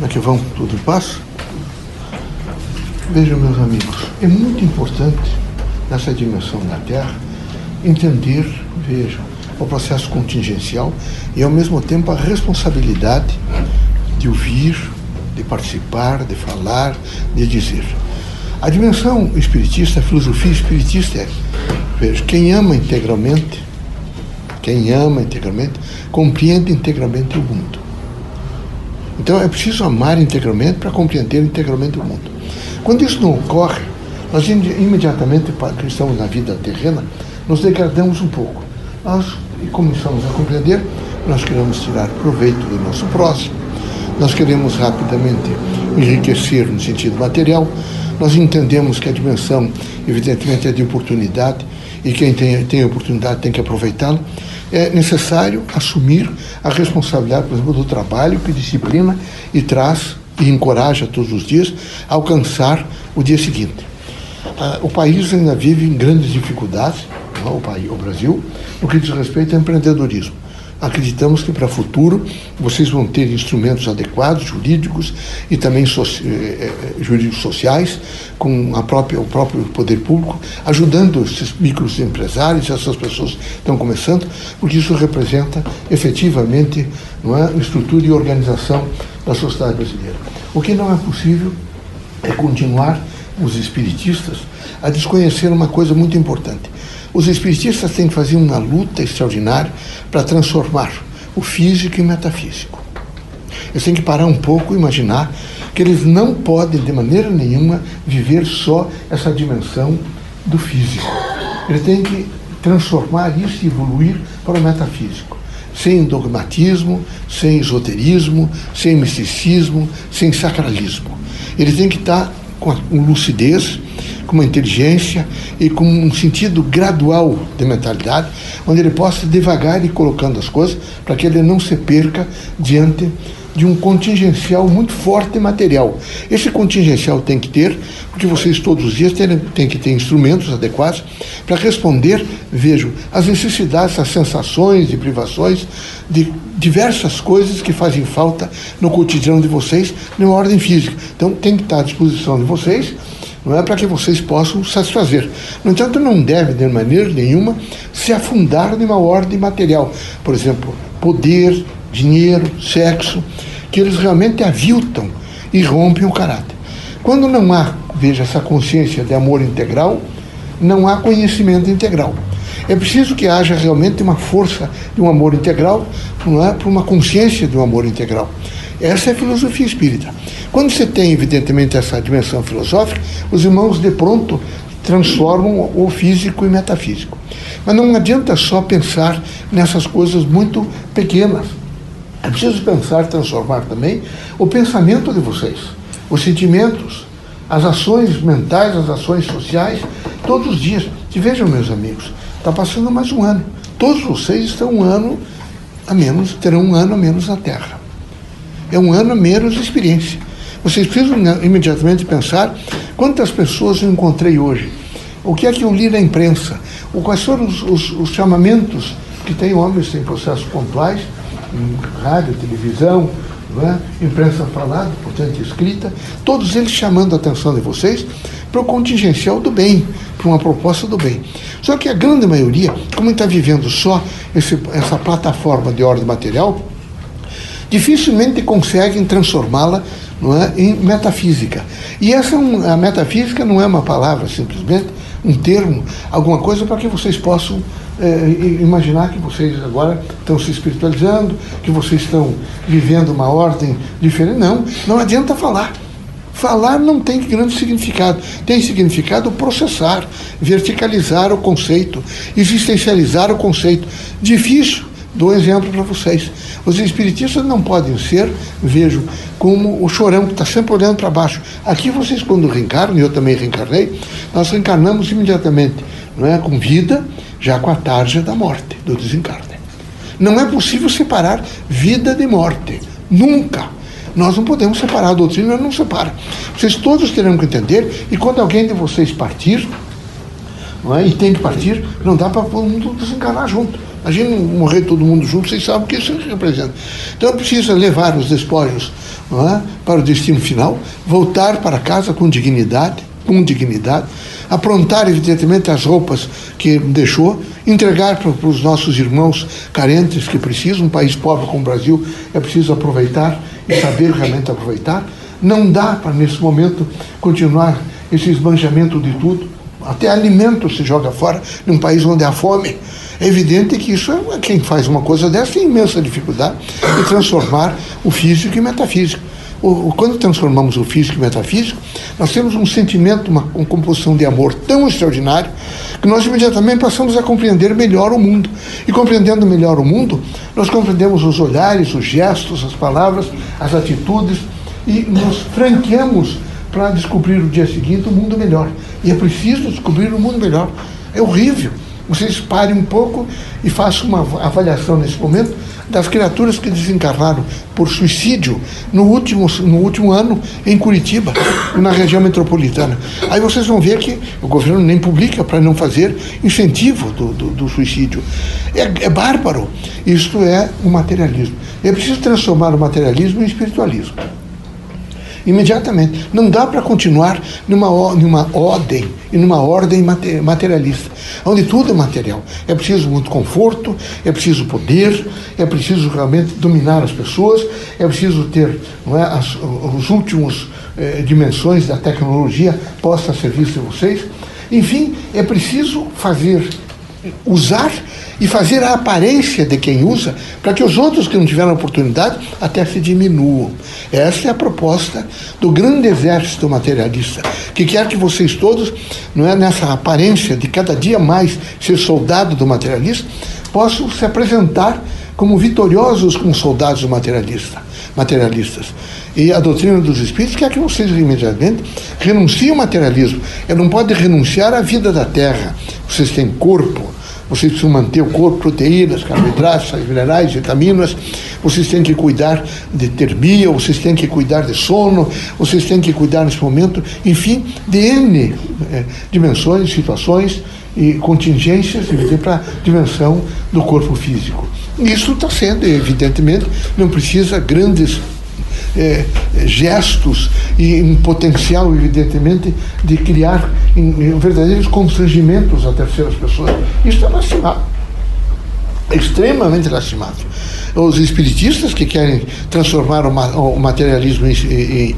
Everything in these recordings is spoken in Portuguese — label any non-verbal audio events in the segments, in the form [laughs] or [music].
Como é que vão? Tudo em paz? Vejam, meus amigos, é muito importante nessa dimensão da Terra entender, vejam, o processo contingencial e ao mesmo tempo a responsabilidade de ouvir, de participar, de falar, de dizer. A dimensão espiritista, a filosofia espiritista é, veja, quem ama integralmente, quem ama integralmente, compreende integralmente o mundo. Então é preciso amar integralmente para compreender integralmente o mundo. Quando isso não ocorre, nós imediatamente, que estamos na vida terrena, nos degradamos um pouco. Nós começamos a compreender nós queremos tirar proveito do nosso próximo, nós queremos rapidamente enriquecer no sentido material, nós entendemos que a dimensão, evidentemente, é de oportunidade e quem tem, tem oportunidade tem que aproveitá-la é necessário assumir a responsabilidade, por exemplo, do trabalho que disciplina e traz e encoraja todos os dias a alcançar o dia seguinte. Ah, o país ainda vive em grandes dificuldades, é? o, país, o Brasil, no que diz respeito ao empreendedorismo. Acreditamos que para o futuro vocês vão ter instrumentos adequados, jurídicos e também soci, eh, eh, jurídicos sociais, com a própria, o próprio poder público, ajudando esses microempresários, essas pessoas que estão começando, porque isso representa efetivamente não é, estrutura e organização da sociedade brasileira. O que não é possível é continuar os espiritistas a desconhecer uma coisa muito importante os espiritistas têm que fazer uma luta extraordinária para transformar o físico e o metafísico. Eles têm que parar um pouco e imaginar que eles não podem, de maneira nenhuma, viver só essa dimensão do físico. Eles têm que transformar isso e evoluir para o metafísico. Sem dogmatismo, sem esoterismo, sem misticismo, sem sacralismo. Eles têm que estar com lucidez com uma inteligência e com um sentido gradual de mentalidade, onde ele possa devagar ir colocando as coisas para que ele não se perca diante de um contingencial muito forte material. Esse contingencial tem que ter, porque vocês todos os dias têm, têm que ter instrumentos adequados para responder, vejo, às necessidades, às sensações e privações de diversas coisas que fazem falta no cotidiano de vocês, numa ordem física. Então tem que estar à disposição de vocês não é para que vocês possam satisfazer. No entanto, não deve, de maneira nenhuma, se afundar numa ordem material. Por exemplo, poder, dinheiro, sexo, que eles realmente aviltam e rompem o caráter. Quando não há, veja, essa consciência de amor integral, não há conhecimento integral. É preciso que haja realmente uma força de um amor integral, não é, para uma consciência de um amor integral. Essa é a filosofia espírita. Quando você tem, evidentemente, essa dimensão filosófica, os irmãos de pronto transformam o físico e metafísico. Mas não adianta só pensar nessas coisas muito pequenas. É preciso pensar, transformar também o pensamento de vocês, os sentimentos, as ações mentais, as ações sociais, todos os dias. E vejam, meus amigos, está passando mais um ano. Todos vocês estão um ano a menos, terão um ano a menos na Terra. É um ano a menos de experiência. Vocês precisam imediatamente pensar quantas pessoas eu encontrei hoje. O que é que eu li na imprensa? Quais foram os, os, os chamamentos que tem homens em processos pontuais, em rádio, televisão, é? imprensa falada, portanto escrita, todos eles chamando a atenção de vocês para o contingencial do bem, para uma proposta do bem. Só que a grande maioria, como está vivendo só esse, essa plataforma de ordem material, dificilmente conseguem transformá-la é, em metafísica. E essa é a metafísica não é uma palavra simplesmente, um termo, alguma coisa para que vocês possam é, imaginar que vocês agora estão se espiritualizando, que vocês estão vivendo uma ordem diferente. Não, não adianta falar. Falar não tem grande significado. Tem significado processar, verticalizar o conceito, existencializar o conceito. Difícil. Dou um exemplo para vocês. Os espiritistas não podem ser, vejo, como o chorão que está sempre olhando para baixo. Aqui vocês, quando reencarnam, e eu também reencarnei, nós reencarnamos imediatamente, não é? Com vida, já com a tarja da morte, do desencarne. Não é possível separar vida de morte. Nunca. Nós não podemos separar, a doutrina não separa. Vocês todos terão que entender, e quando alguém de vocês partir, não é? e tem que partir, não dá para todo mundo desencarnar junto Imagina morrer todo mundo junto, vocês sabem o que isso representa. Então precisa levar os despojos é, para o destino final, voltar para casa com dignidade, com dignidade, aprontar, evidentemente, as roupas que deixou, entregar para, para os nossos irmãos carentes que precisam, um país pobre como o Brasil, é preciso aproveitar e saber realmente aproveitar. Não dá para, nesse momento, continuar esse esbanjamento de tudo. Até alimento se joga fora num país onde há fome. É evidente que isso é quem faz uma coisa dessa tem imensa dificuldade de transformar o físico em metafísico. O, quando transformamos o físico em metafísico, nós temos um sentimento, uma, uma composição de amor tão extraordinário que nós imediatamente passamos a compreender melhor o mundo. E compreendendo melhor o mundo, nós compreendemos os olhares, os gestos, as palavras, as atitudes e nos franqueamos para descobrir o dia seguinte um mundo melhor. E é preciso descobrir um mundo melhor. É horrível. Vocês parem um pouco e façam uma avaliação nesse momento das criaturas que desencarnaram por suicídio no último, no último ano em Curitiba, na região metropolitana. Aí vocês vão ver que o governo nem publica para não fazer incentivo do, do, do suicídio. É, é bárbaro. Isto é o materialismo. É preciso transformar o materialismo em espiritualismo imediatamente. Não dá para continuar numa, numa ordem e numa ordem materialista, onde tudo é material. É preciso muito conforto, é preciso poder, é preciso realmente dominar as pessoas, é preciso ter não é, as, os últimos eh, dimensões da tecnologia postas a serviço de vocês. Enfim, é preciso fazer, usar e fazer a aparência de quem usa, para que os outros que não tiveram oportunidade até se diminuam. Essa é a proposta do grande exército materialista, que quer que vocês todos, não é nessa aparência de cada dia mais ser soldado do materialista, possam se apresentar como vitoriosos como soldados do materialista, materialistas. E a doutrina dos espíritos quer que vocês imediatamente renunciem ao materialismo. Eu não pode renunciar à vida da terra. Vocês têm corpo, vocês precisam manter o corpo, proteínas, carboidratos, minerais, vitaminas, vocês têm que cuidar de termia, vocês têm que cuidar de sono, vocês têm que cuidar nesse momento, enfim, de N é, dimensões, situações e contingências para a dimensão do corpo físico. Isso está sendo, evidentemente, não precisa grandes é, gestos e um potencial, evidentemente, de criar verdadeiros constrangimentos a terceiras pessoas. Isso é lastimável. É extremamente lastimável. Os espiritistas que querem transformar o materialismo em, em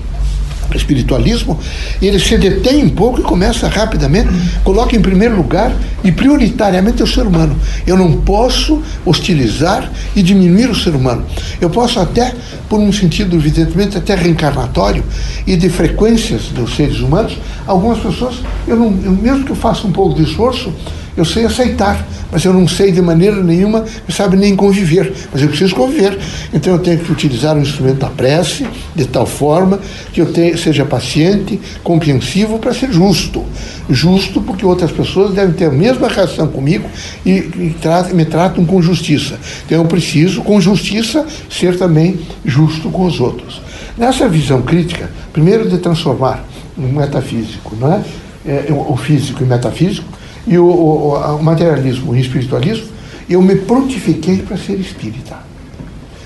espiritualismo, ele se detém um pouco e começa rapidamente, coloca em primeiro lugar e prioritariamente o ser humano. Eu não posso hostilizar e diminuir o ser humano. Eu posso até, por um sentido evidentemente até reencarnatório e de frequências dos seres humanos, algumas pessoas, eu não, mesmo que eu faça um pouco de esforço, eu sei aceitar, mas eu não sei de maneira nenhuma, sabe, nem conviver. Mas eu preciso conviver. Então eu tenho que utilizar o instrumento da prece de tal forma que eu seja paciente, compreensivo para ser justo. Justo porque outras pessoas devem ter a mesma reação comigo e, e me tratam com justiça. Então eu preciso, com justiça, ser também justo com os outros. Nessa visão crítica, primeiro de transformar o metafísico, não é? é o físico e metafísico, e o, o, o materialismo e o espiritualismo, eu me prontifiquei para ser espírita.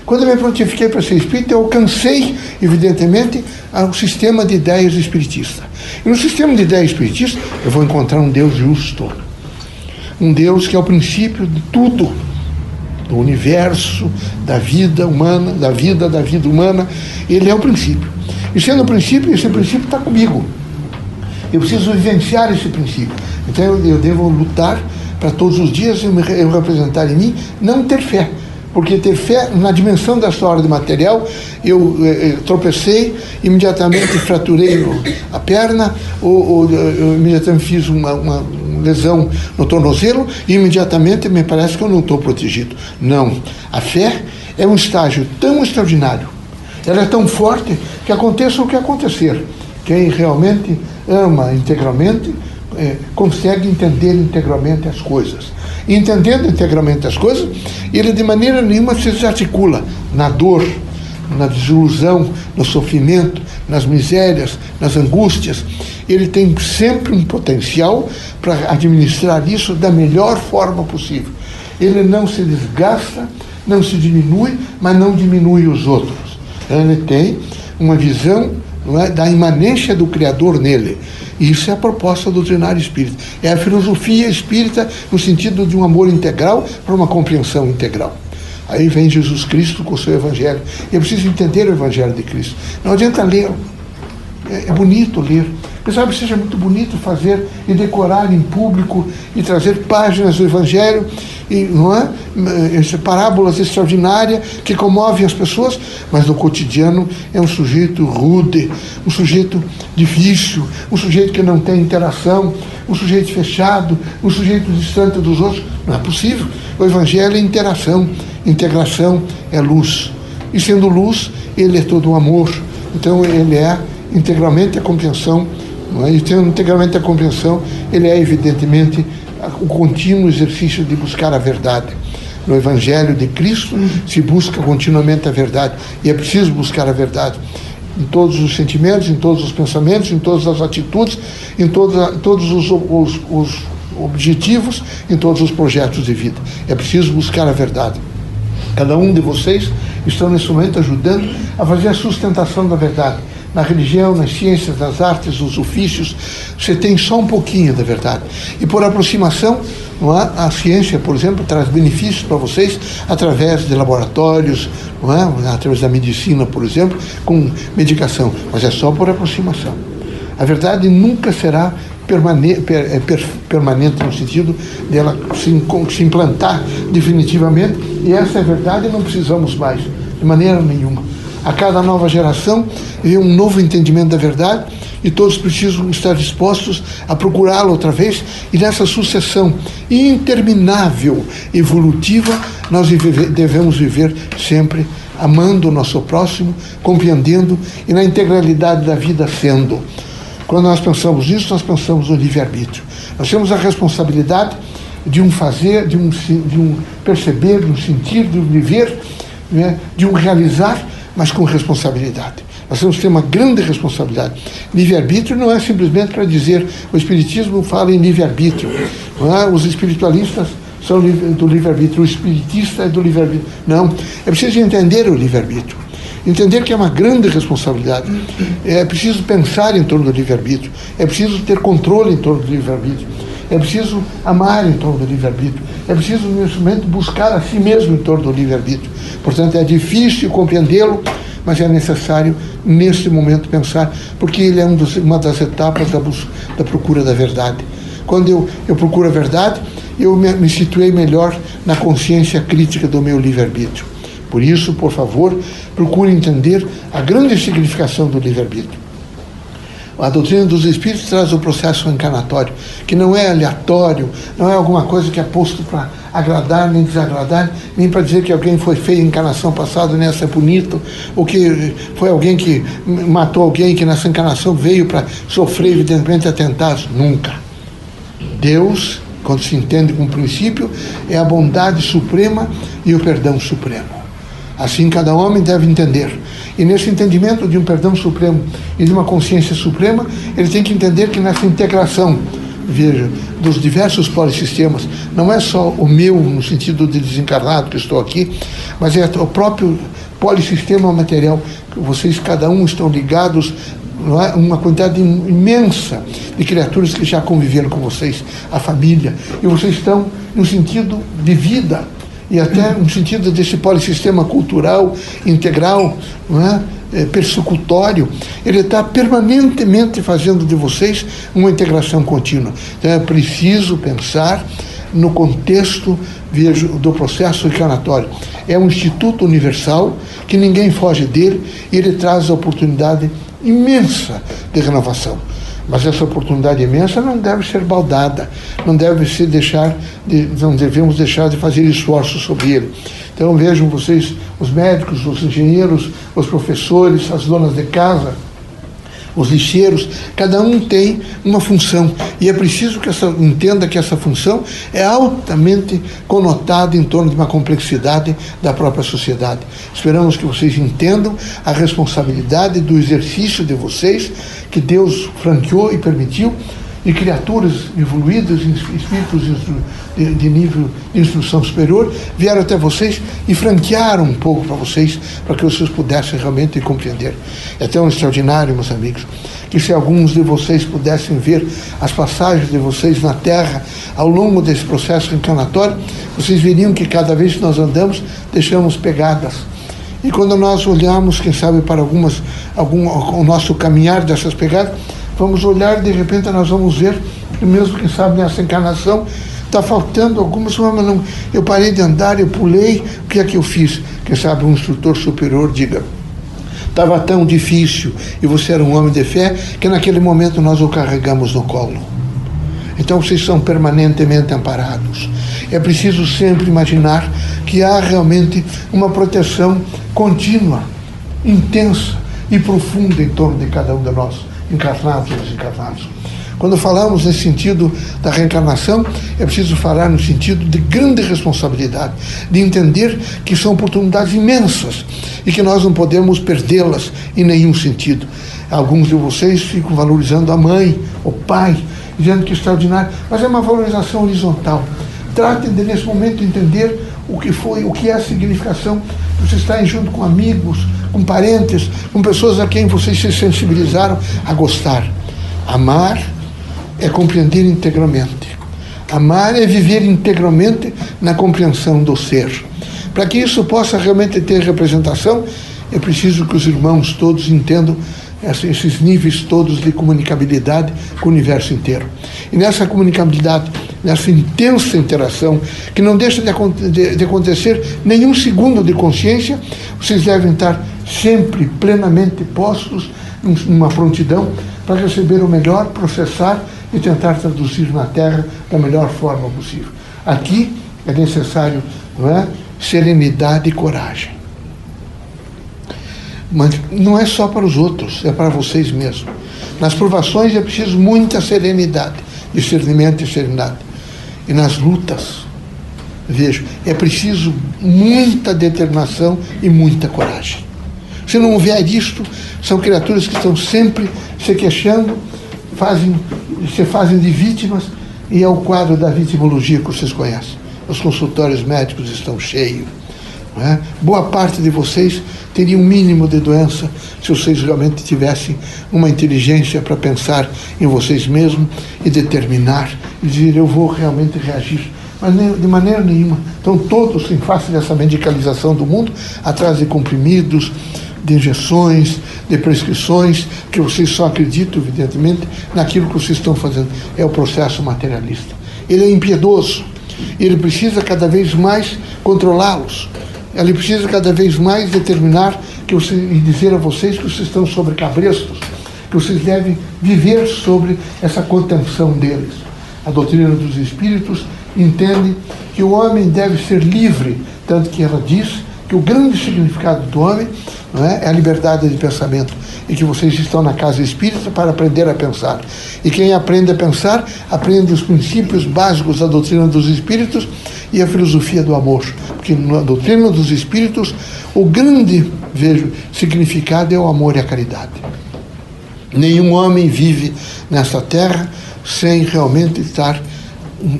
Quando eu me prontifiquei para ser espírita, eu alcancei, evidentemente, o sistema de ideias espiritista. E no sistema de ideias espiritista, eu vou encontrar um Deus justo. Um Deus que é o princípio de tudo, do universo, da vida humana, da vida, da vida humana. Ele é o princípio. E sendo o princípio, esse princípio está comigo. Eu preciso vivenciar esse princípio. Então eu, eu devo lutar para todos os dias eu, me, eu representar em mim não ter fé. Porque ter fé na dimensão da sua ordem material, eu, eh, eh tropecei, imediatamente [laughs] fraturei a perna, ou, ou eu imediatamente fiz uma, uma lesão no tornozelo e imediatamente me parece que eu não estou protegido. Não. A fé é um estágio tão extraordinário, ela é tão forte que aconteça o que acontecer. Quem realmente ama integralmente é, consegue entender integralmente as coisas. Entendendo integralmente as coisas, ele de maneira nenhuma se desarticula na dor, na desilusão, no sofrimento, nas misérias, nas angústias. Ele tem sempre um potencial para administrar isso da melhor forma possível. Ele não se desgasta, não se diminui, mas não diminui os outros. Ele tem uma visão é, da imanência do Criador nele. Isso é a proposta doutrinária espírita. É a filosofia espírita no sentido de um amor integral para uma compreensão integral. Aí vem Jesus Cristo com o seu Evangelho. E é preciso entender o Evangelho de Cristo. Não adianta ler. É, é bonito ler. Quem sabe seja muito bonito fazer e decorar em público e trazer páginas do Evangelho, e, não é? parábolas extraordinárias que comovem as pessoas, mas no cotidiano é um sujeito rude, um sujeito difícil, um sujeito que não tem interação, um sujeito fechado, um sujeito distante dos outros. Não é possível. O Evangelho é interação, integração é luz. E sendo luz, ele é todo o amor. Então ele é integralmente a compreensão é? E tendo integralmente a compreensão, ele é evidentemente o contínuo exercício de buscar a verdade. No Evangelho de Cristo se busca continuamente a verdade e é preciso buscar a verdade em todos os sentimentos, em todos os pensamentos, em todas as atitudes, em toda, todos os, os, os objetivos, em todos os projetos de vida. É preciso buscar a verdade. Cada um de vocês está nesse momento ajudando a fazer a sustentação da verdade na religião, nas ciências, nas artes, nos ofícios, você tem só um pouquinho da verdade. E por aproximação, não é? a ciência, por exemplo, traz benefícios para vocês através de laboratórios, não é? através da medicina, por exemplo, com medicação, mas é só por aproximação. A verdade nunca será per, permanente no sentido dela se, se implantar definitivamente, e essa é a verdade não precisamos mais, de maneira nenhuma. A cada nova geração vem um novo entendimento da verdade e todos precisam estar dispostos a procurá-lo outra vez. E nessa sucessão interminável, evolutiva, nós devemos viver sempre amando o nosso próximo, compreendendo e na integralidade da vida sendo. Quando nós pensamos nisso, nós pensamos no livre-arbítrio. Nós temos a responsabilidade de um fazer, de um, de um perceber, de um sentir, de um viver, né, de um realizar mas com responsabilidade. Nós temos que ter uma grande responsabilidade. Livre-arbítrio não é simplesmente para dizer o Espiritismo fala em livre-arbítrio. É? Os espiritualistas são do livre-arbítrio, o espiritista é do livre-arbítrio. Não, é preciso entender o livre-arbítrio. Entender que é uma grande responsabilidade. É preciso pensar em torno do livre-arbítrio. É preciso ter controle em torno do livre-arbítrio. É preciso amar em torno do livre-arbítrio. É preciso, nesse momento, buscar a si mesmo em torno do livre-arbítrio. Portanto, é difícil compreendê-lo, mas é necessário, neste momento, pensar, porque ele é um dos, uma das etapas da, da procura da verdade. Quando eu, eu procuro a verdade, eu me, me situei melhor na consciência crítica do meu livre-arbítrio. Por isso, por favor, procure entender a grande significação do livre-arbítrio. A doutrina dos espíritos traz o processo encarnatório, que não é aleatório, não é alguma coisa que é posto para agradar nem desagradar, nem para dizer que alguém foi feio em encarnação passada, nessa é bonito, ou que foi alguém que matou alguém que nessa encarnação veio para sofrer, evidentemente, atentados. Nunca. Deus, quando se entende como princípio, é a bondade suprema e o perdão supremo. Assim cada homem deve entender. E nesse entendimento de um perdão supremo e de uma consciência suprema, ele tem que entender que nessa integração, veja, dos diversos polissistemas, não é só o meu no sentido de desencarnado que estou aqui, mas é o próprio polissistema material, que vocês cada um estão ligados é? uma quantidade imensa de criaturas que já conviveram com vocês, a família, e vocês estão no sentido de vida e até no sentido desse polissistema cultural integral, não é? É, persecutório, ele está permanentemente fazendo de vocês uma integração contínua. Então é preciso pensar no contexto vejo, do processo encarnatório. É um instituto universal que ninguém foge dele e ele traz a oportunidade imensa de renovação. Mas essa oportunidade imensa não deve ser baldada, não deve se deixar de, não devemos deixar de fazer esforços sobre ele. Então vejam vocês, os médicos, os engenheiros, os professores, as donas de casa, os lixeiros, cada um tem uma função e é preciso que essa, entenda que essa função é altamente conotada em torno de uma complexidade da própria sociedade. Esperamos que vocês entendam a responsabilidade do exercício de vocês que Deus franqueou e permitiu de criaturas evoluídas, espíritos de, nível de instrução superior, vieram até vocês e franquearam um pouco para vocês, para que vocês pudessem realmente compreender. É tão extraordinário, meus amigos, que se alguns de vocês pudessem ver as passagens de vocês na Terra ao longo desse processo reencarnatório, vocês veriam que cada vez que nós andamos, deixamos pegadas. E quando nós olhamos, quem sabe, para algumas, algum, o nosso caminhar dessas pegadas, vamos olhar e de repente nós vamos ver, mesmo quem sabe nessa encarnação, está faltando algumas, mas não, eu parei de andar, eu pulei, o que é que eu fiz? Quem sabe um instrutor superior diga, estava tão difícil e você era um homem de fé que naquele momento nós o carregamos no colo. Então vocês são permanentemente amparados. É preciso sempre imaginar que há realmente uma proteção contínua, intensa e profunda em torno de cada um de nós encarnados ou desencarnados. Quando falamos nesse sentido da reencarnação, é preciso falar no sentido de grande responsabilidade, de entender que são oportunidades imensas e que nós não podemos perdê-las em nenhum sentido. Alguns de vocês ficam valorizando a mãe, o pai, dizendo que é extraordinário, mas é uma valorização horizontal. Tratem de, nesse momento, entender o que foi, o que é a significação de vocês estarem junto com amigos, com parentes, com pessoas a quem vocês se sensibilizaram a gostar. Amar é compreender integralmente. Amar é viver integralmente na compreensão do ser. Para que isso possa realmente ter representação, é preciso que os irmãos todos entendam esses níveis todos de comunicabilidade com o universo inteiro. E nessa comunicabilidade, nessa intensa interação, que não deixa de, acontecer nenhum segundo de consciência, vocês devem estar sempre plenamente postos numa prontidão para receber o melhor, processar e tentar traduzir na Terra da melhor forma possível. Aqui é necessário é, serenidade e coragem. Mas não é só para os outros, é para vocês mesmos. Nas provações é preciso muita serenidade, discernimento e serenidade. E nas lutas, vejo, é preciso muita determinação e muita coragem. Se não houver isto, são criaturas que estão sempre se queixando, fazem, se fazem de vítimas, e é o quadro da vitimologia que vocês conhecem. Os consultórios médicos estão cheios. É? Boa parte de vocês teria um mínimo de doença se vocês realmente tivessem uma inteligência para pensar em vocês mesmos e determinar e dizer eu vou realmente reagir. Mas de maneira nenhuma. Estão todos, em face dessa medicalização do mundo, atrás de comprimidos, de injeções, de prescrições, que vocês só acreditam, evidentemente, naquilo que vocês estão fazendo. É o processo materialista. Ele é impiedoso. Ele precisa cada vez mais controlá-los. Ele precisa cada vez mais determinar que você, e dizer a vocês que vocês estão sobre cabrestos, que vocês devem viver sobre essa contenção deles. A doutrina dos espíritos entende que o homem deve ser livre, tanto que ela diz que o grande significado do homem é? é a liberdade de pensamento e que vocês estão na casa espírita para aprender a pensar. E quem aprende a pensar, aprende os princípios básicos da doutrina dos espíritos e a filosofia do amor. Porque na doutrina dos espíritos, o grande, vejo, significado é o amor e a caridade. Nenhum homem vive nesta terra sem realmente estar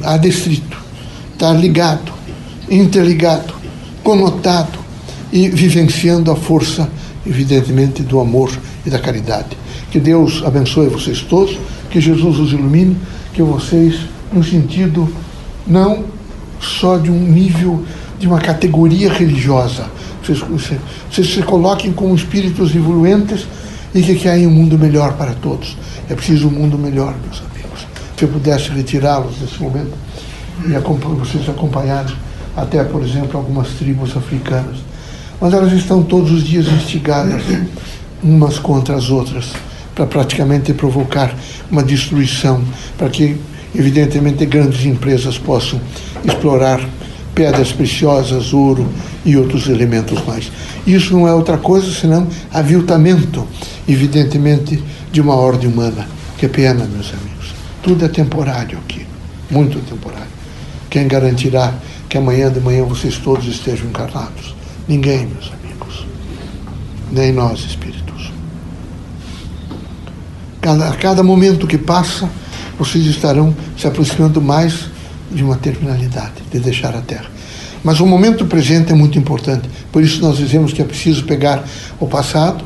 adestrito, estar ligado, interligado, conotado e vivenciando a força, evidentemente, do amor e da caridade. Que Deus abençoe vocês todos, que Jesus os ilumine, que vocês, no sentido não só de um nível, de uma categoria religiosa, vocês, vocês, vocês se coloquem como espíritos evoluentes e que querem um mundo melhor para todos. É preciso um mundo melhor, meus amigos. Se eu pudesse retirá-los nesse momento e vocês acompanharem até, por exemplo, algumas tribos africanas mas elas estão todos os dias instigadas umas contra as outras para praticamente provocar uma destruição, para que, evidentemente, grandes empresas possam explorar pedras preciosas, ouro e outros elementos mais. Isso não é outra coisa senão aviltamento, evidentemente, de uma ordem humana. Que pena, meus amigos. Tudo é temporário aqui, muito temporário. Quem garantirá que amanhã de manhã vocês todos estejam encarnados? Ninguém, meus amigos. Nem nós, espíritos. Cada, a cada momento que passa, vocês estarão se aproximando mais de uma terminalidade, de deixar a Terra. Mas o momento presente é muito importante. Por isso nós dizemos que é preciso pegar o passado,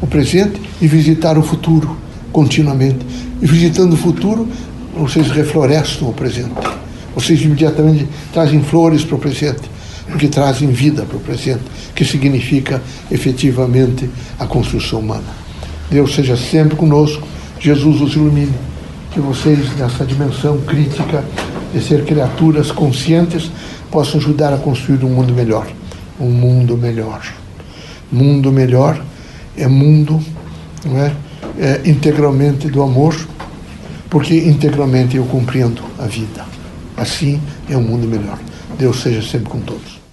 o presente e visitar o futuro continuamente. E visitando o futuro, vocês reflorestam o presente. Vocês imediatamente trazem flores para o presente, porque trazem vida para o presente, que significa efetivamente a construção humana. Deus seja sempre conosco, Jesus os ilumine, que vocês, nessa dimensão crítica de ser criaturas conscientes, possam ajudar a construir um mundo melhor. Um mundo melhor. Mundo melhor é mundo não é, é integralmente do amor, porque integralmente eu compreendo a vida. Assim é um mundo melhor. Deus seja sempre com todos.